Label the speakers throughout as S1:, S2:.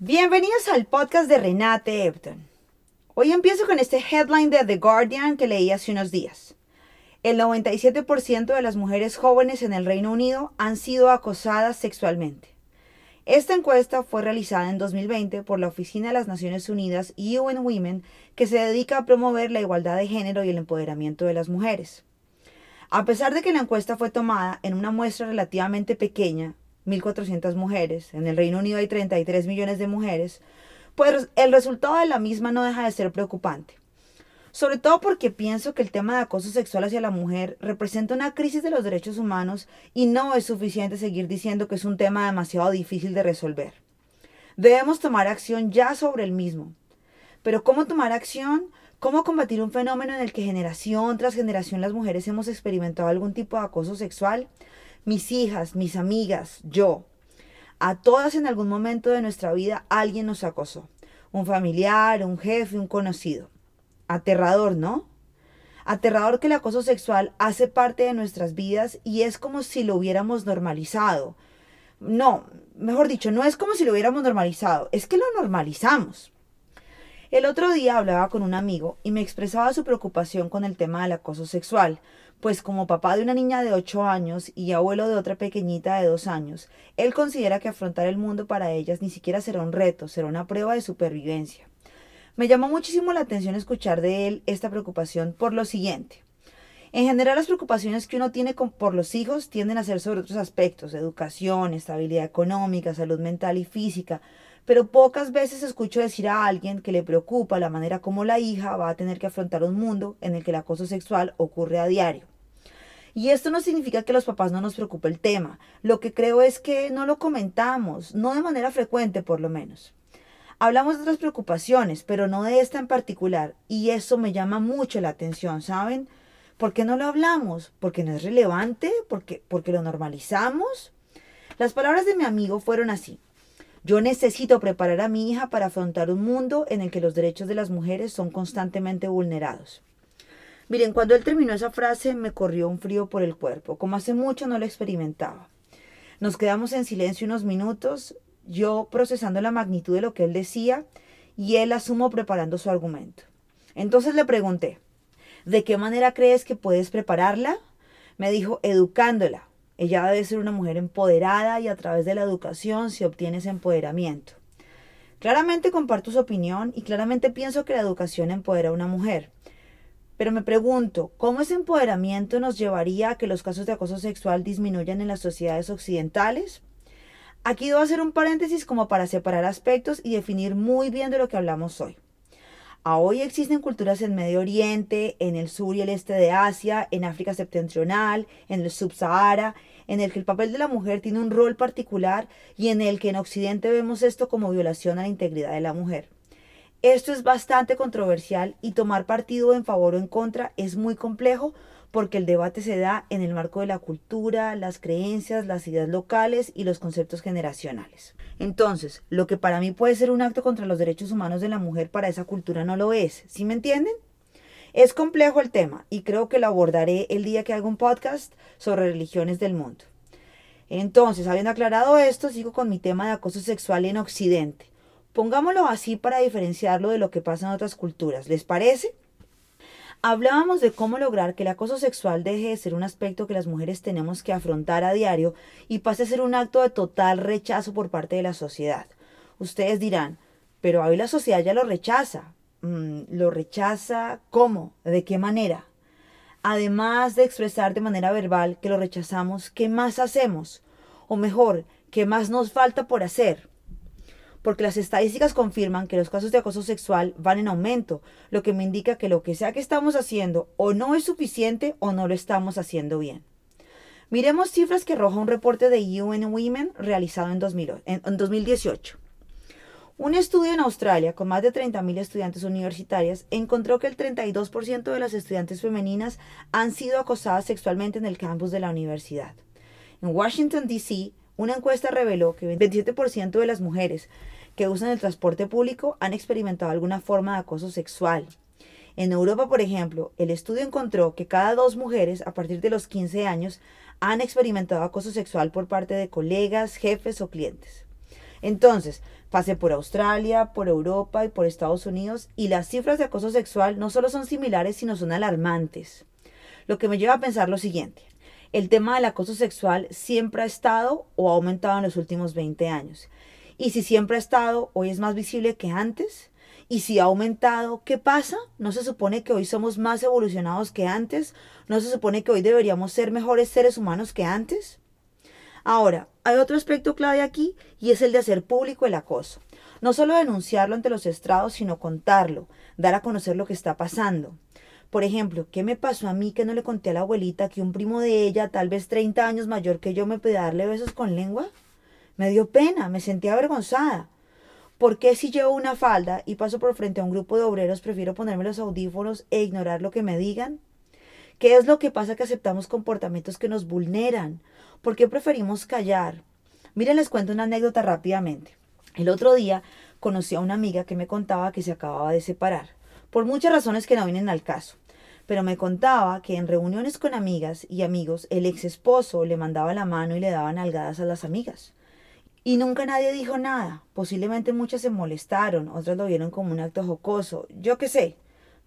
S1: Bienvenidos al podcast de Renate Epton. Hoy empiezo con este headline de The Guardian que leí hace unos días. El 97% de las mujeres jóvenes en el Reino Unido han sido acosadas sexualmente. Esta encuesta fue realizada en 2020 por la Oficina de las Naciones Unidas UN Women, que se dedica a promover la igualdad de género y el empoderamiento de las mujeres. A pesar de que la encuesta fue tomada en una muestra relativamente pequeña, 1.400 mujeres, en el Reino Unido hay 33 millones de mujeres, pues el resultado de la misma no deja de ser preocupante. Sobre todo porque pienso que el tema de acoso sexual hacia la mujer representa una crisis de los derechos humanos y no es suficiente seguir diciendo que es un tema demasiado difícil de resolver. Debemos tomar acción ya sobre el mismo. Pero ¿cómo tomar acción? ¿Cómo combatir un fenómeno en el que generación tras generación las mujeres hemos experimentado algún tipo de acoso sexual? mis hijas, mis amigas, yo. A todas en algún momento de nuestra vida alguien nos acosó. Un familiar, un jefe, un conocido. Aterrador, ¿no? Aterrador que el acoso sexual hace parte de nuestras vidas y es como si lo hubiéramos normalizado. No, mejor dicho, no es como si lo hubiéramos normalizado, es que lo normalizamos. El otro día hablaba con un amigo y me expresaba su preocupación con el tema del acoso sexual, pues como papá de una niña de 8 años y abuelo de otra pequeñita de 2 años, él considera que afrontar el mundo para ellas ni siquiera será un reto, será una prueba de supervivencia. Me llamó muchísimo la atención escuchar de él esta preocupación por lo siguiente. En general las preocupaciones que uno tiene por los hijos tienden a ser sobre otros aspectos, educación, estabilidad económica, salud mental y física, pero pocas veces escucho decir a alguien que le preocupa la manera como la hija va a tener que afrontar un mundo en el que el acoso sexual ocurre a diario. Y esto no significa que los papás no nos preocupe el tema. Lo que creo es que no lo comentamos, no de manera frecuente por lo menos. Hablamos de otras preocupaciones, pero no de esta en particular. Y eso me llama mucho la atención, ¿saben? ¿Por qué no lo hablamos? ¿Porque no es relevante? ¿Porque, porque lo normalizamos? Las palabras de mi amigo fueron así. Yo necesito preparar a mi hija para afrontar un mundo en el que los derechos de las mujeres son constantemente vulnerados. Miren, cuando él terminó esa frase me corrió un frío por el cuerpo, como hace mucho no lo experimentaba. Nos quedamos en silencio unos minutos, yo procesando la magnitud de lo que él decía y él asumo preparando su argumento. Entonces le pregunté, ¿de qué manera crees que puedes prepararla? Me dijo, educándola, ella debe ser una mujer empoderada y a través de la educación se obtiene ese empoderamiento. Claramente comparto su opinión y claramente pienso que la educación empodera a una mujer. Pero me pregunto, ¿cómo ese empoderamiento nos llevaría a que los casos de acoso sexual disminuyan en las sociedades occidentales? Aquí debo hacer un paréntesis como para separar aspectos y definir muy bien de lo que hablamos hoy. Hoy existen culturas en Medio Oriente, en el sur y el este de Asia, en África septentrional, en el Subsahara, en el que el papel de la mujer tiene un rol particular y en el que en Occidente vemos esto como violación a la integridad de la mujer. Esto es bastante controversial y tomar partido en favor o en contra es muy complejo porque el debate se da en el marco de la cultura, las creencias, las ideas locales y los conceptos generacionales. Entonces, lo que para mí puede ser un acto contra los derechos humanos de la mujer, para esa cultura no lo es. ¿Sí me entienden? Es complejo el tema y creo que lo abordaré el día que haga un podcast sobre religiones del mundo. Entonces, habiendo aclarado esto, sigo con mi tema de acoso sexual en Occidente. Pongámoslo así para diferenciarlo de lo que pasa en otras culturas. ¿Les parece? Hablábamos de cómo lograr que el acoso sexual deje de ser un aspecto que las mujeres tenemos que afrontar a diario y pase a ser un acto de total rechazo por parte de la sociedad. Ustedes dirán, pero hoy la sociedad ya lo rechaza. Mm, ¿Lo rechaza cómo? ¿De qué manera? Además de expresar de manera verbal que lo rechazamos, ¿qué más hacemos? O mejor, ¿qué más nos falta por hacer? Porque las estadísticas confirman que los casos de acoso sexual van en aumento, lo que me indica que lo que sea que estamos haciendo o no es suficiente o no lo estamos haciendo bien. Miremos cifras que arroja un reporte de UN Women realizado en, en 2018. Un estudio en Australia con más de 30.000 estudiantes universitarias encontró que el 32% de las estudiantes femeninas han sido acosadas sexualmente en el campus de la universidad. En Washington, D.C., una encuesta reveló que el 27% de las mujeres que usan el transporte público han experimentado alguna forma de acoso sexual. En Europa, por ejemplo, el estudio encontró que cada dos mujeres a partir de los 15 años han experimentado acoso sexual por parte de colegas, jefes o clientes. Entonces, pasé por Australia, por Europa y por Estados Unidos y las cifras de acoso sexual no solo son similares, sino son alarmantes. Lo que me lleva a pensar lo siguiente. El tema del acoso sexual siempre ha estado o ha aumentado en los últimos 20 años. Y si siempre ha estado, hoy es más visible que antes. Y si ha aumentado, ¿qué pasa? ¿No se supone que hoy somos más evolucionados que antes? ¿No se supone que hoy deberíamos ser mejores seres humanos que antes? Ahora, hay otro aspecto clave aquí y es el de hacer público el acoso. No solo denunciarlo ante los estrados, sino contarlo, dar a conocer lo que está pasando. Por ejemplo, ¿qué me pasó a mí que no le conté a la abuelita que un primo de ella, tal vez 30 años mayor que yo, me pedía darle besos con lengua? Me dio pena, me sentía avergonzada. ¿Por qué si llevo una falda y paso por frente a un grupo de obreros prefiero ponerme los audífonos e ignorar lo que me digan? ¿Qué es lo que pasa que aceptamos comportamientos que nos vulneran? ¿Por qué preferimos callar? Miren, les cuento una anécdota rápidamente. El otro día conocí a una amiga que me contaba que se acababa de separar, por muchas razones que no vienen al caso. Pero me contaba que en reuniones con amigas y amigos el ex esposo le mandaba la mano y le daba nalgadas a las amigas. Y nunca nadie dijo nada. Posiblemente muchas se molestaron, otras lo vieron como un acto jocoso, yo qué sé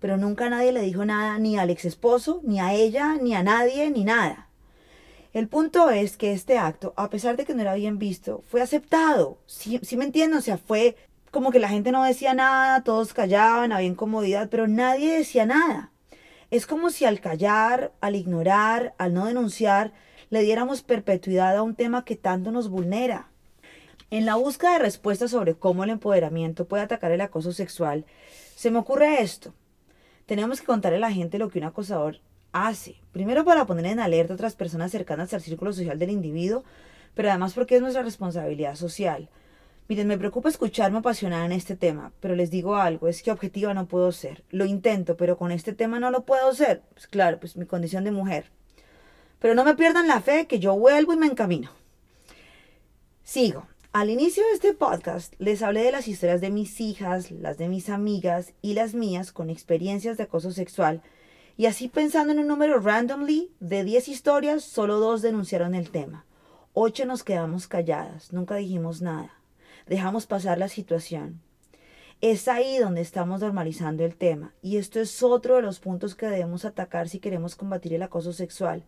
S1: pero nunca nadie le dijo nada ni al ex esposo, ni a ella, ni a nadie, ni nada. El punto es que este acto, a pesar de que no era bien visto, fue aceptado. Si me entienden? O sea, fue como que la gente no decía nada, todos callaban, había incomodidad, pero nadie decía nada. Es como si al callar, al ignorar, al no denunciar, le diéramos perpetuidad a un tema que tanto nos vulnera. En la búsqueda de respuestas sobre cómo el empoderamiento puede atacar el acoso sexual, se me ocurre esto. Tenemos que contarle a la gente lo que un acosador hace. Primero para poner en alerta a otras personas cercanas al círculo social del individuo, pero además porque es nuestra responsabilidad social. Miren, me preocupa escucharme apasionada en este tema, pero les digo algo, es que objetiva no puedo ser. Lo intento, pero con este tema no lo puedo ser. Pues claro, pues mi condición de mujer. Pero no me pierdan la fe que yo vuelvo y me encamino. Sigo. Al inicio de este podcast les hablé de las historias de mis hijas, las de mis amigas y las mías con experiencias de acoso sexual. Y así pensando en un número randomly, de 10 historias, solo dos denunciaron el tema. Ocho nos quedamos calladas, nunca dijimos nada. Dejamos pasar la situación. Es ahí donde estamos normalizando el tema, y esto es otro de los puntos que debemos atacar si queremos combatir el acoso sexual.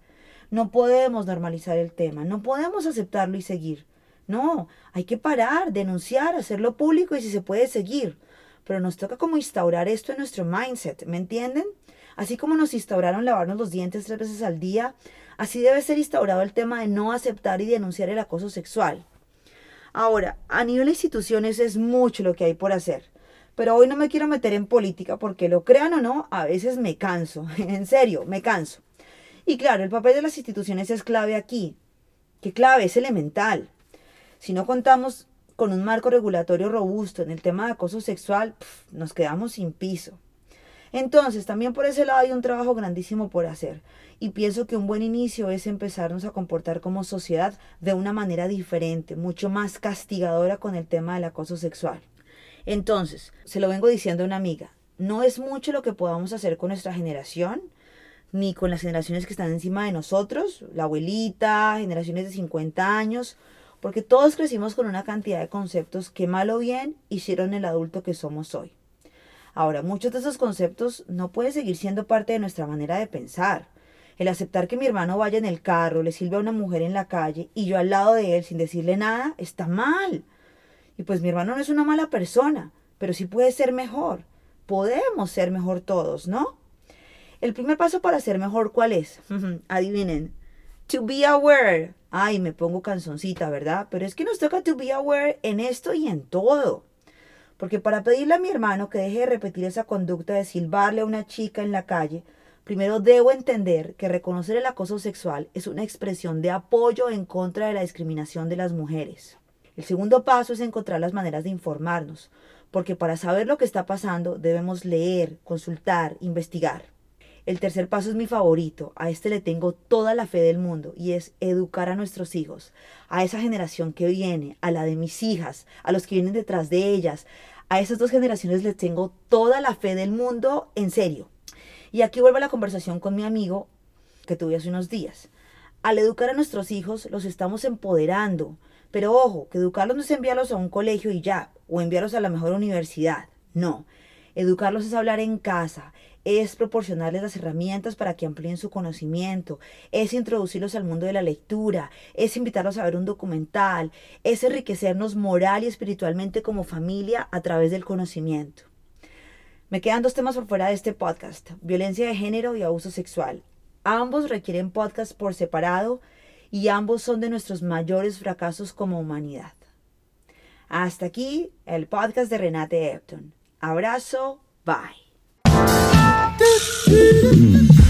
S1: No podemos normalizar el tema, no podemos aceptarlo y seguir. No, hay que parar, denunciar, hacerlo público y si se puede seguir. Pero nos toca como instaurar esto en nuestro mindset, ¿me entienden? Así como nos instauraron lavarnos los dientes tres veces al día, así debe ser instaurado el tema de no aceptar y denunciar el acoso sexual. Ahora, a nivel de instituciones es mucho lo que hay por hacer. Pero hoy no me quiero meter en política porque lo crean o no, a veces me canso. en serio, me canso. Y claro, el papel de las instituciones es clave aquí. ¿Qué clave? Es elemental. Si no contamos con un marco regulatorio robusto en el tema de acoso sexual, nos quedamos sin piso. Entonces, también por ese lado hay un trabajo grandísimo por hacer. Y pienso que un buen inicio es empezarnos a comportar como sociedad de una manera diferente, mucho más castigadora con el tema del acoso sexual. Entonces, se lo vengo diciendo a una amiga, no es mucho lo que podamos hacer con nuestra generación, ni con las generaciones que están encima de nosotros, la abuelita, generaciones de 50 años, porque todos crecimos con una cantidad de conceptos que mal o bien hicieron el adulto que somos hoy. Ahora, muchos de esos conceptos no pueden seguir siendo parte de nuestra manera de pensar. El aceptar que mi hermano vaya en el carro, le sirve a una mujer en la calle y yo al lado de él sin decirle nada, está mal. Y pues mi hermano no es una mala persona, pero sí puede ser mejor. Podemos ser mejor todos, ¿no? El primer paso para ser mejor, ¿cuál es? Adivinen. To be aware ay, me pongo canzoncita, ¿verdad? Pero es que nos toca to be aware en esto y en todo. Porque para pedirle a mi hermano que deje de repetir esa conducta de silbarle a una chica en la calle, primero debo entender que reconocer el acoso sexual es una expresión de apoyo en contra de la discriminación de las mujeres. El segundo paso es encontrar las maneras de informarnos, porque para saber lo que está pasando debemos leer, consultar, investigar. El tercer paso es mi favorito, a este le tengo toda la fe del mundo y es educar a nuestros hijos, a esa generación que viene, a la de mis hijas, a los que vienen detrás de ellas. A esas dos generaciones les tengo toda la fe del mundo, en serio. Y aquí vuelvo a la conversación con mi amigo que tuve hace unos días. Al educar a nuestros hijos los estamos empoderando, pero ojo, que educarlos no es enviarlos a un colegio y ya, o enviarlos a la mejor universidad. No, educarlos es hablar en casa, es proporcionarles las herramientas para que amplíen su conocimiento, es introducirlos al mundo de la lectura, es invitarlos a ver un documental, es enriquecernos moral y espiritualmente como familia a través del conocimiento. Me quedan dos temas por fuera de este podcast, violencia de género y abuso sexual. Ambos requieren podcast por separado y ambos son de nuestros mayores fracasos como humanidad. Hasta aquí el podcast de Renate Epton. Abrazo, bye. Mm-hmm.